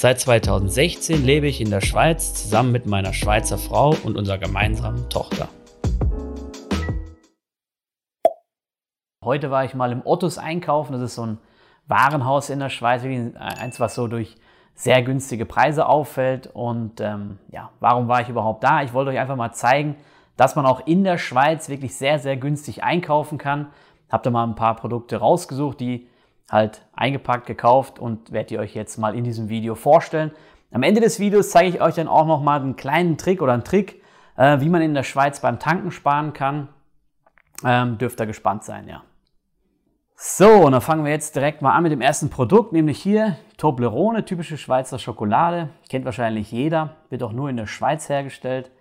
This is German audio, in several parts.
Seit 2016 lebe ich in der Schweiz zusammen mit meiner Schweizer Frau und unserer gemeinsamen Tochter. Heute war ich mal im Ottos einkaufen. Das ist so ein Warenhaus in der Schweiz, eins, was so durch sehr günstige Preise auffällt. Und ähm, ja, warum war ich überhaupt da? Ich wollte euch einfach mal zeigen, dass man auch in der Schweiz wirklich sehr, sehr günstig einkaufen kann. Habt da mal ein paar Produkte rausgesucht, die halt eingepackt, gekauft und werde ich euch jetzt mal in diesem Video vorstellen. Am Ende des Videos zeige ich euch dann auch noch mal einen kleinen Trick oder einen Trick, äh, wie man in der Schweiz beim Tanken sparen kann. Ähm, dürft ihr gespannt sein, ja. So, und dann fangen wir jetzt direkt mal an mit dem ersten Produkt, nämlich hier Toblerone, typische Schweizer Schokolade. Kennt wahrscheinlich jeder, wird auch nur in der Schweiz hergestellt.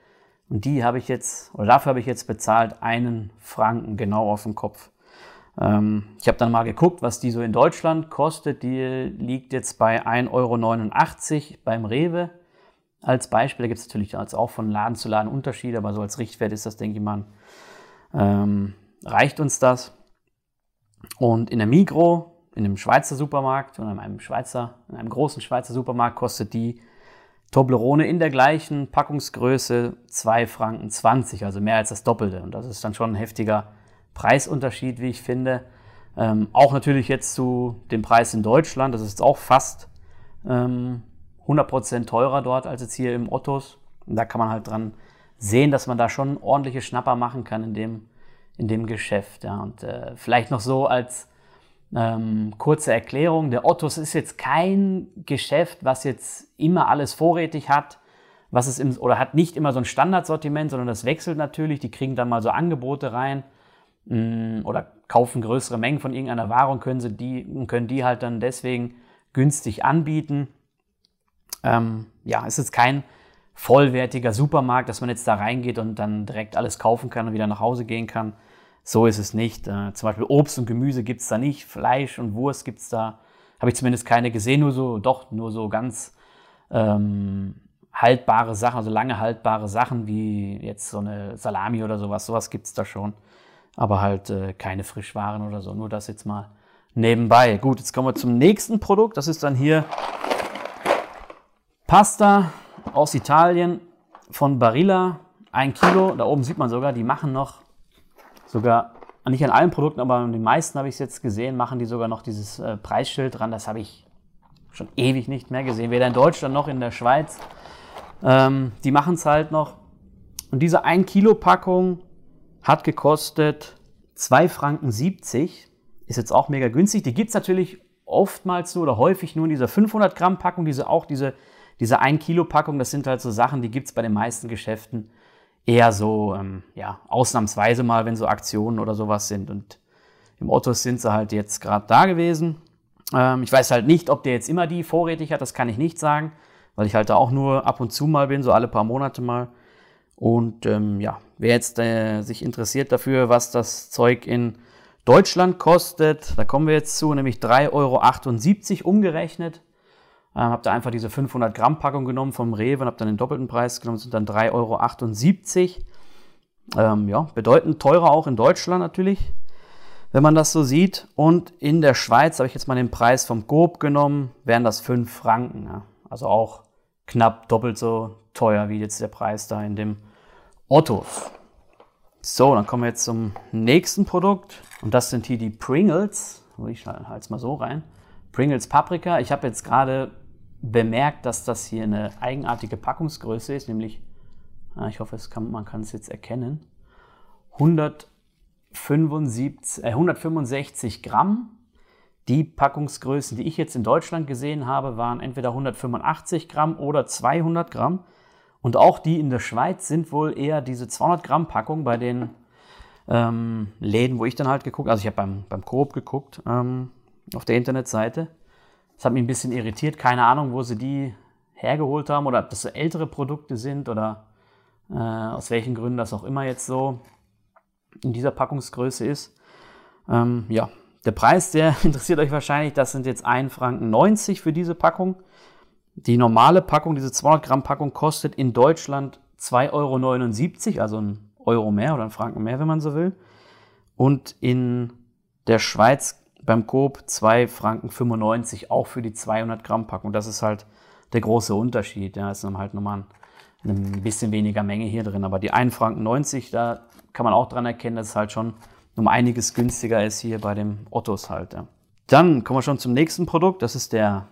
Und die habe ich jetzt, oder dafür habe ich jetzt bezahlt, einen Franken genau auf den Kopf. Ähm, ich habe dann mal geguckt, was die so in Deutschland kostet. Die liegt jetzt bei 1,89 Euro beim Rewe. Als Beispiel, da gibt es natürlich auch von Laden zu Laden Unterschiede, aber so als Richtwert ist das, denke ich mal, ähm, reicht uns das. Und in der Migro, in einem Schweizer Supermarkt oder in einem Schweizer, in einem großen Schweizer Supermarkt kostet die Toblerone in der gleichen Packungsgröße 2 Franken 20, also mehr als das Doppelte. Und das ist dann schon ein heftiger Preisunterschied, wie ich finde. Ähm, auch natürlich jetzt zu dem Preis in Deutschland. Das ist jetzt auch fast ähm, 100% teurer dort als jetzt hier im Ottos. Und da kann man halt dran sehen, dass man da schon ordentliche Schnapper machen kann in dem in dem Geschäft. Ja. Und äh, vielleicht noch so als ähm, kurze Erklärung, der Ottos ist jetzt kein Geschäft, was jetzt immer alles vorrätig hat, was es im, oder hat nicht immer so ein Standardsortiment, sondern das wechselt natürlich. Die kriegen dann mal so Angebote rein oder kaufen größere Mengen von irgendeiner Ware und können, sie die, können die halt dann deswegen günstig anbieten. Ähm, ja, es ist kein vollwertiger Supermarkt, dass man jetzt da reingeht und dann direkt alles kaufen kann und wieder nach Hause gehen kann. So ist es nicht. Äh, zum Beispiel Obst und Gemüse gibt es da nicht, Fleisch und Wurst gibt es da, habe ich zumindest keine gesehen, nur so, doch, nur so ganz ähm, haltbare Sachen, also lange haltbare Sachen wie jetzt so eine Salami oder sowas, sowas gibt es da schon. Aber halt äh, keine Frischwaren oder so, nur das jetzt mal nebenbei. Gut, jetzt kommen wir zum nächsten Produkt. Das ist dann hier Pasta aus Italien von Barilla. Ein Kilo, da oben sieht man sogar, die machen noch sogar, nicht an allen Produkten, aber an den meisten habe ich es jetzt gesehen, machen die sogar noch dieses äh, Preisschild dran. Das habe ich schon ewig nicht mehr gesehen, weder in Deutschland noch in der Schweiz. Ähm, die machen es halt noch. Und diese 1 Kilo Packung hat gekostet 2 Franken 70. Ist jetzt auch mega günstig. Die gibt es natürlich oftmals so oder häufig nur in dieser 500 Gramm Packung. Diese, auch diese, diese 1 Kilo Packung, das sind halt so Sachen, die gibt es bei den meisten Geschäften eher so, ähm, ja, ausnahmsweise mal, wenn so Aktionen oder sowas sind. Und im Ottos sind sie halt jetzt gerade da gewesen. Ähm, ich weiß halt nicht, ob der jetzt immer die vorrätig hat, das kann ich nicht sagen, weil ich halt da auch nur ab und zu mal bin, so alle paar Monate mal. Und ähm, ja, wer jetzt äh, sich interessiert dafür, was das Zeug in Deutschland kostet, da kommen wir jetzt zu, nämlich 3,78 Euro umgerechnet. Ähm, habe da einfach diese 500 Gramm Packung genommen vom Rewe und habe dann den doppelten Preis genommen, sind dann 3,78 Euro. Ähm, ja, bedeutend teurer auch in Deutschland natürlich, wenn man das so sieht. Und in der Schweiz habe ich jetzt mal den Preis vom Coop genommen, wären das 5 Franken. Ja. Also auch knapp doppelt so teuer wie jetzt der Preis da in dem Ottos. So, dann kommen wir jetzt zum nächsten Produkt. Und das sind hier die Pringles. Ich halte es mal so rein. Pringles Paprika. Ich habe jetzt gerade bemerkt, dass das hier eine eigenartige Packungsgröße ist, nämlich, ah, ich hoffe, kann, man kann es jetzt erkennen, 175, äh, 165 Gramm. Die Packungsgrößen, die ich jetzt in Deutschland gesehen habe, waren entweder 185 Gramm oder 200 Gramm. Und auch die in der Schweiz sind wohl eher diese 200 Gramm Packung bei den ähm, Läden, wo ich dann halt geguckt, also ich habe beim, beim Coop geguckt ähm, auf der Internetseite. Das hat mich ein bisschen irritiert. Keine Ahnung, wo sie die hergeholt haben oder ob das so ältere Produkte sind oder Äh, aus welchen Gründen das auch immer jetzt so in dieser Packungsgröße ist. Ähm, ja, der Preis, der interessiert euch wahrscheinlich, das sind jetzt 1,90 Franken für diese Packung. Die normale Packung, diese 200 Gramm Packung, kostet in Deutschland 2,79 Euro, also ein Euro mehr oder ein Franken mehr, wenn man so will. Und in der Schweiz beim Coop 2,95 Franken auch für die 200 Gramm Packung. Das ist halt der große Unterschied. Ja, ist dann halt nochmal ein, ein bisschen weniger Menge hier drin. Aber die 1,90 Franken, da kann man auch dran erkennen, dass es halt schon um einiges günstiger ist hier bei dem Ottos halt. Ja. Dann kommen wir schon zum nächsten Produkt. Das ist der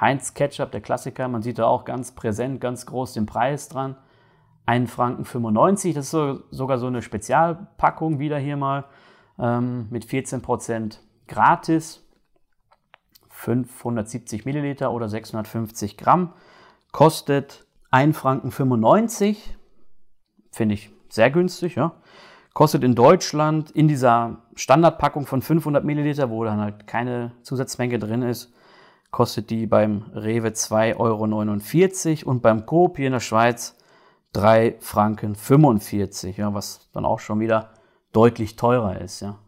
Heinz Ketchup, der Klassiker. Man sieht da auch ganz präsent, ganz groß den Preis dran. 1,95 Franken. Das ist so, sogar so eine Spezialpackung wieder hier mal ähm, mit 14% gratis. 570 Milliliter oder 650 Gramm. Kostet 1,95 Franken. Finde ich sehr günstig, ja. Kostet in Deutschland in dieser Standardpackung von 500 Milliliter, wo dann halt keine Zusatzmenge drin ist, kostet die beim Rewe 2,49 Euro und beim Coop hier in der Schweiz 3 Franken 45, ja, was dann auch schon wieder deutlich teurer ist, ja.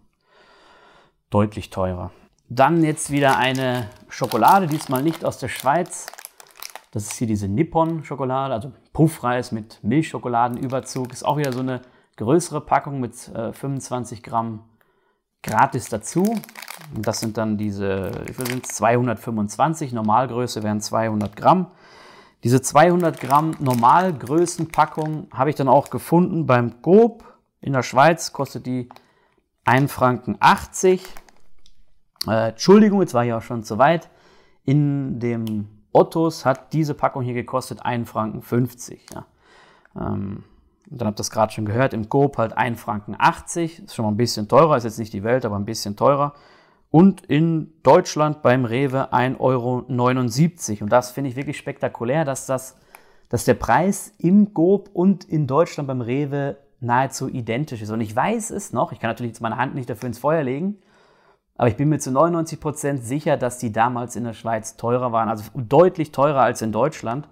Deutlich teurer. Dann jetzt wieder eine Schokolade, diesmal nicht aus der Schweiz. Das ist hier diese Nippon-Schokolade, also Puffreis mit Milchschokoladenüberzug. Ist auch wieder so eine größere Packung mit äh, 25 Gramm gratis dazu. Das sind dann diese, wie viel sind 225, Normalgröße wären 200 Gramm. Diese 200 Gramm Normalgrößenpackung habe ich dann auch gefunden beim Coop in der Schweiz, kostet die 1,80 Franken. Äh, Entschuldigung, jetzt war ich auch schon zu weit. In dem Ottos hat diese Packung hier gekostet 1,50 Franken. Ja. Ähm, dann habt ihr das gerade schon gehört, im Coop halt 1,80 Franken. Ist schon mal ein bisschen teurer, ist jetzt nicht die Welt, aber ein bisschen teurer. Und in Deutschland beim Rewe 1,79 Euro. Und das finde ich wirklich spektakulär, dass, das, dass der Preis im Coop und in Deutschland beim Rewe nahezu identisch ist. Und ich weiß es noch, ich kann natürlich jetzt meine Hand nicht dafür ins Feuer legen, aber ich bin mir zu 99 Prozent sicher, dass die damals in der Schweiz teurer waren, also deutlich teurer als in Deutschland.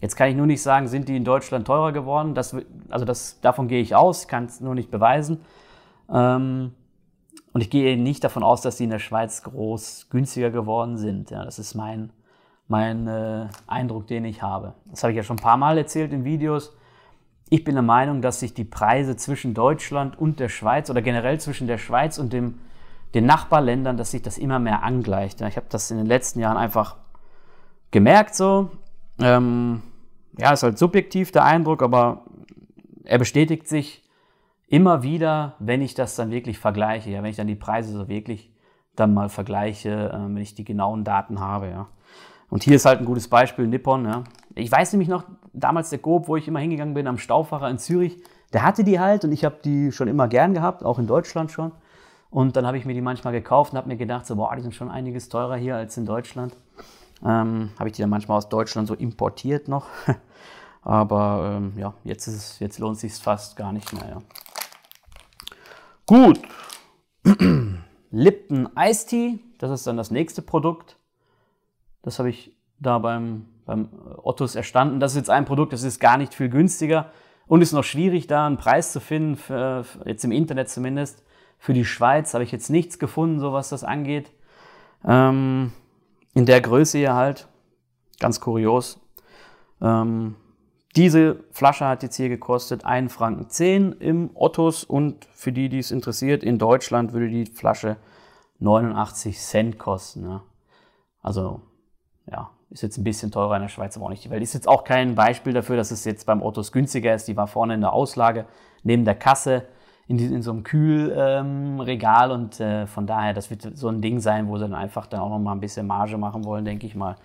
Jetzt kann ich nur nicht sagen, sind die in Deutschland teurer geworden. Das, also das, davon gehe ich aus, kann es nur nicht beweisen. Ähm, und ich gehe nicht davon aus, dass die in der Schweiz groß günstiger geworden sind. Ja, das ist mein, mein äh, Eindruck, den ich habe. Das habe ich ja schon ein paar Mal erzählt in Videos. Ich bin der Meinung, dass sich die Preise zwischen Deutschland und der Schweiz oder generell zwischen der Schweiz und dem, den Nachbarländern, dass sich das immer mehr angleicht. Ja, ich habe das in den letzten Jahren einfach gemerkt so. Ähm, ja, ist halt subjektiv der Eindruck, aber er bestätigt sich immer wieder, wenn ich das dann wirklich vergleiche, ja, wenn ich dann die Preise so wirklich dann mal vergleiche, äh, wenn ich die genauen Daten habe, ja. Und hier ist halt ein gutes Beispiel, Nippon, ja. Ich weiß nämlich noch, damals der Coop, wo ich immer hingegangen bin, am Stauffacher in Zürich, der hatte die halt und ich habe die schon immer gern gehabt, auch in Deutschland schon. Und dann habe ich mir die manchmal gekauft und habe mir gedacht, so, boah, die sind schon einiges teurer hier als in Deutschland. Ähm, habe ich die dann manchmal aus Deutschland so importiert noch. Aber ähm, ja, jetzt, ist jetzt lohnt es sich fast gar nicht mehr. Ja. Gut. Lipton Ice Tea, das ist dann das nächste Produkt. Das habe ich da beim, beim Ottos erstanden. Das ist jetzt ein Produkt, das ist gar nicht viel günstiger und ist noch schwierig, da einen Preis zu finden, für, jetzt im Internet zumindest. Für die Schweiz habe ich jetzt nichts gefunden, so was das angeht. Ähm, in der Größe hier halt. Ganz kurios. Ähm, diese Flasche hat jetzt hier gekostet 1,10 Franken im Ottos und für die, die es interessiert, in Deutschland würde die Flasche 89 Cent kosten. Ja. Also, ja, ist jetzt ein bisschen teurer in der Schweiz, aber auch nicht die Welt. Ist jetzt auch kein Beispiel dafür, dass es jetzt beim Ottos günstiger ist. Die war vorne in der Auslage neben der Kasse in, die, in so einem Kühlregal ähm, und äh, von daher, das wird so ein Ding sein, wo sie dann einfach dann auch noch mal ein bisschen Marge machen wollen, denke ich mal.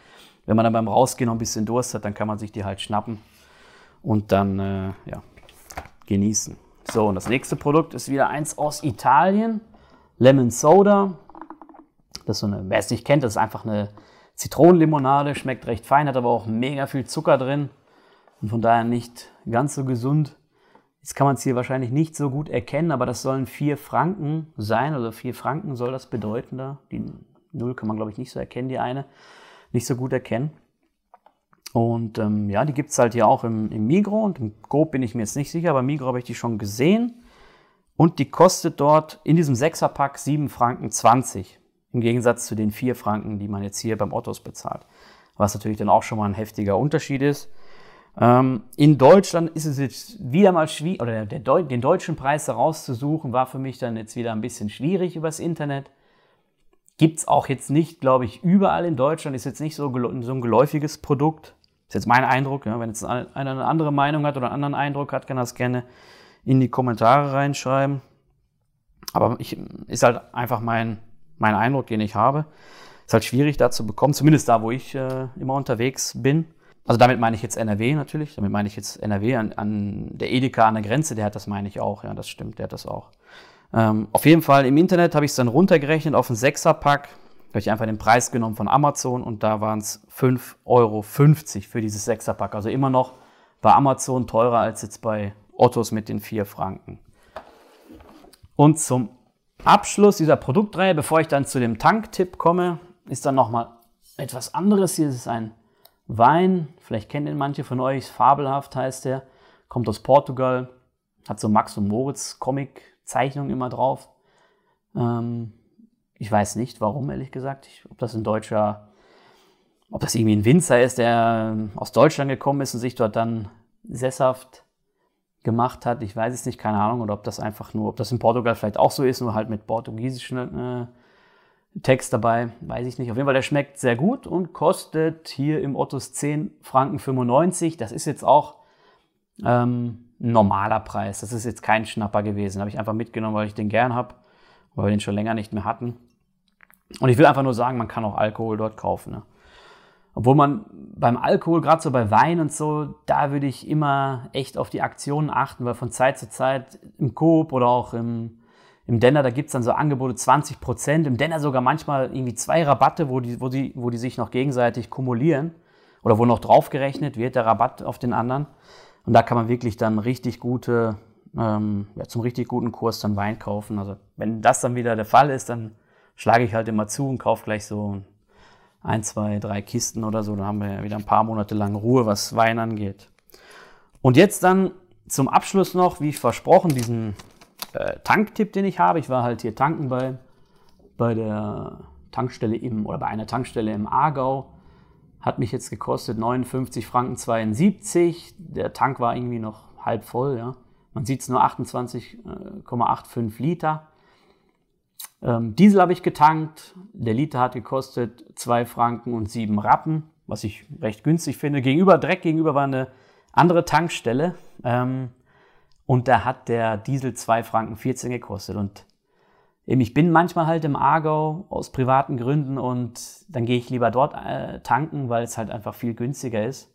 Wenn man dann beim Rausgehen noch ein bisschen Durst hat, dann kann man sich die halt schnappen und dann äh, ja, genießen. So, und das nächste Produkt ist wieder eins aus Italien, Lemon Soda. Das ist so eine, wer es nicht kennt, das ist einfach eine Zitronenlimonade, schmeckt recht fein, hat aber auch mega viel Zucker drin und von daher nicht ganz so gesund. Jetzt kann man es hier wahrscheinlich nicht so gut erkennen, aber das sollen 4 Franken sein, also 4 Franken soll das bedeuten da. Die 0 kann man, glaube ich, nicht so erkennen, die eine. Nicht so gut erkennen. Und ähm, ja, die gibt es halt hier auch im, im Migro und im Coop bin ich mir jetzt nicht sicher, aber im Migro habe ich die schon gesehen. Und die kostet dort in diesem 6er-Pack 7 Franken 20. Im Gegensatz zu den 4 Franken, die man jetzt hier beim Ottos bezahlt. Was natürlich dann auch schon mal ein heftiger Unterschied ist. Ähm, in Deutschland ist es jetzt wieder mal schwierig, oder der, der, den deutschen Preis herauszusuchen, war für mich dann jetzt wieder ein bisschen schwierig übers Internet. Gibt es auch jetzt nicht, glaube ich, überall in Deutschland, ist jetzt nicht so, so ein geläufiges Produkt. Ist jetzt mein Eindruck. Ja? Wenn jetzt einer eine andere Meinung hat oder einen anderen Eindruck hat, kann er das gerne in die Kommentare reinschreiben. Aber ich, ist halt einfach mein, mein Eindruck, den ich habe. Ist halt schwierig da zu bekommen, zumindest da, wo ich äh, immer unterwegs bin. Also damit meine ich jetzt NRW natürlich, damit meine ich jetzt NRW an, an der Edeka an der Grenze, der hat das meine ich auch, ja, das stimmt, der hat das auch. Ähm, auf jeden Fall im Internet habe ich es dann runtergerechnet auf einen Sechserpack, habe ich einfach den Preis genommen von Amazon und da waren es 5,50 Euro für dieses Sechserpack. Also immer noch bei Amazon teurer als jetzt bei Ottos mit den vier Franken. Und zum Abschluss dieser Produktreihe, bevor ich dann zu dem Tanktipp komme, ist dann nochmal etwas anderes. Hier ist ein Wein, vielleicht kennen ihn manche von euch, fabelhaft heißt der, kommt aus Portugal, hat so Max und Moritz Comic-Zeichnungen immer drauf. Ähm, ich weiß nicht, warum, ehrlich gesagt. Ich, ob das ein deutscher, ob das irgendwie ein Winzer ist, der ähm, aus Deutschland gekommen ist und sich dort dann sesshaft gemacht hat. Ich weiß es nicht, keine Ahnung. Oder ob das einfach nur, ob das in Portugal vielleicht auch so ist, nur halt mit portugiesischen äh, Text dabei, weiß ich nicht. Auf jeden Fall, der schmeckt sehr gut und kostet hier im Ottos 10 Franken 95. Das ist jetzt auch ähm, ein normaler Preis. Das ist jetzt kein Schnapper gewesen. Habe ich einfach mitgenommen, weil ich den gern habe, weil wir den schon länger nicht mehr hatten. Und ich will einfach nur sagen, man kann auch Alkohol dort kaufen. Ne? Obwohl man beim Alkohol, gerade so bei Wein und so, da würde ich immer echt auf die Aktionen achten, weil von Zeit zu Zeit im Coop oder auch im, im Denner, da gibt es dann so Angebote 20 Prozent. Im Denner sogar manchmal irgendwie zwei Rabatte, wo die, wo, die, wo die sich noch gegenseitig kumulieren oder wo noch draufgerechnet wird, der Rabatt auf den anderen. Und da kann man wirklich dann richtig gute, ähm, ja, zum richtig guten Kurs dann Wein kaufen. Also wenn das dann wieder der Fall ist, dann schlage ich halt immer zu und kaufe gleich so ein, zwei, drei Kisten oder so. Dann haben wir ja wieder ein paar Monate lang Ruhe, was Wein angeht. Und jetzt dann zum Abschluss noch, wie versprochen, diesen äh, Tanktipp, den ich habe. Ich war halt hier tanken bei, bei der Tankstelle im, oder bei einer Tankstelle im Aargau. Hat mich jetzt gekostet 59 Franken 72. Der Tank war irgendwie noch halb voll. Ja. Man sieht es nur 28,85 Liter. Ähm, Diesel habe ich getankt. Der Liter hat gekostet 2 Franken und 7 Rappen, was ich recht günstig finde. Gegenüber Dreck gegenüber war eine andere Tankstelle. Ähm, und da hat der Diesel 2 Franken 14 gekostet. Und eben, ich bin manchmal halt im Aargau aus privaten Gründen und dann gehe ich lieber dort äh, tanken, weil es halt einfach viel günstiger ist.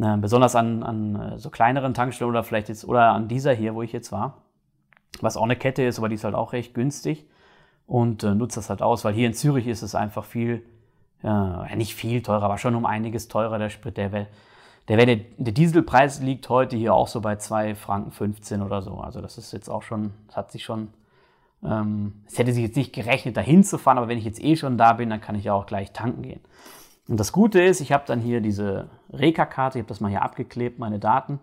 Äh, besonders an, an äh, so kleineren Tankstellen oder vielleicht jetzt, oder an dieser hier, wo ich jetzt war. Was auch eine Kette ist, aber die ist halt auch recht günstig. Und äh, nutze das halt aus, weil hier in Zürich ist es einfach viel, ja, nicht viel teurer, aber schon um einiges teurer der Sprit. Der, der, der, der Dieselpreis liegt heute hier auch so bei 2 Franken 15 oder so. Also das ist jetzt auch schon, das hat sich schon, ähm, es hätte sich jetzt nicht gerechnet, dahin zu fahren, aber wenn ich jetzt eh schon da bin, dann kann ich ja auch gleich tanken gehen. Und das Gute ist, ich habe dann hier diese Reka-Karte, ich habe das mal hier abgeklebt, meine Daten.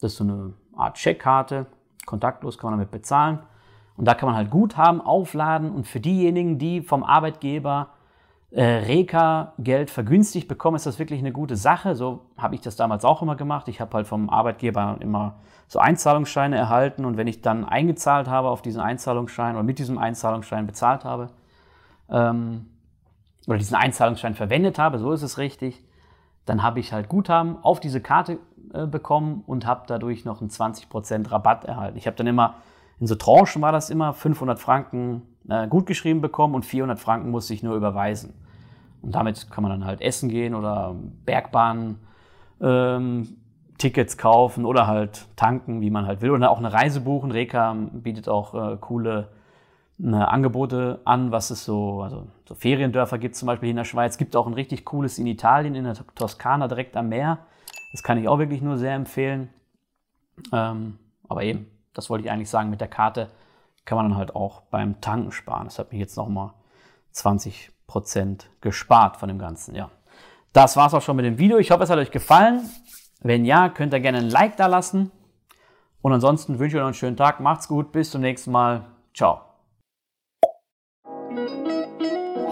Das ist so eine Art Checkkarte, kontaktlos kann man damit bezahlen. Und da kann man halt Guthaben aufladen und für diejenigen, die vom Arbeitgeber äh, Reka-Geld vergünstigt bekommen, ist das wirklich eine gute Sache. So habe ich das damals auch immer gemacht. Ich habe halt vom Arbeitgeber immer so Einzahlungsscheine erhalten und wenn ich dann eingezahlt habe auf diesen Einzahlungsschein oder mit diesem Einzahlungsschein bezahlt habe ähm, oder diesen Einzahlungsschein verwendet habe, so ist es richtig, dann habe ich halt Guthaben auf diese Karte äh, bekommen und habe dadurch noch einen 20% Rabatt erhalten. Ich habe dann immer, in so Tranchen war das immer, 500 Franken äh, gut geschrieben bekommen und 400 Franken musste ich nur überweisen. Und damit kann man dann halt essen gehen oder Bergbahn ähm, Tickets kaufen oder halt tanken, wie man halt will. Oder auch eine Reise buchen. Reka bietet auch äh, coole Angebote an, was es so, also so Feriendörfer gibt zum Beispiel in der Schweiz. Gibt auch ein richtig cooles in Italien, in der Toskana, direkt am Meer. Das kann ich auch wirklich nur sehr empfehlen. Ähm, aber eben, das wollte ich eigentlich sagen, mit der Karte kann man dann halt auch beim Tanken sparen. Das hat mich jetzt nochmal 20 Prozent gespart von dem Ganzen, ja. Das war's auch schon mit dem Video. Ich hoffe, es hat euch gefallen. Wenn ja, könnt ihr gerne ein Like da lassen. Und ansonsten wünsche ich euch noch einen schönen Tag. Macht's gut. Bis zum nächsten Mal. Ciao.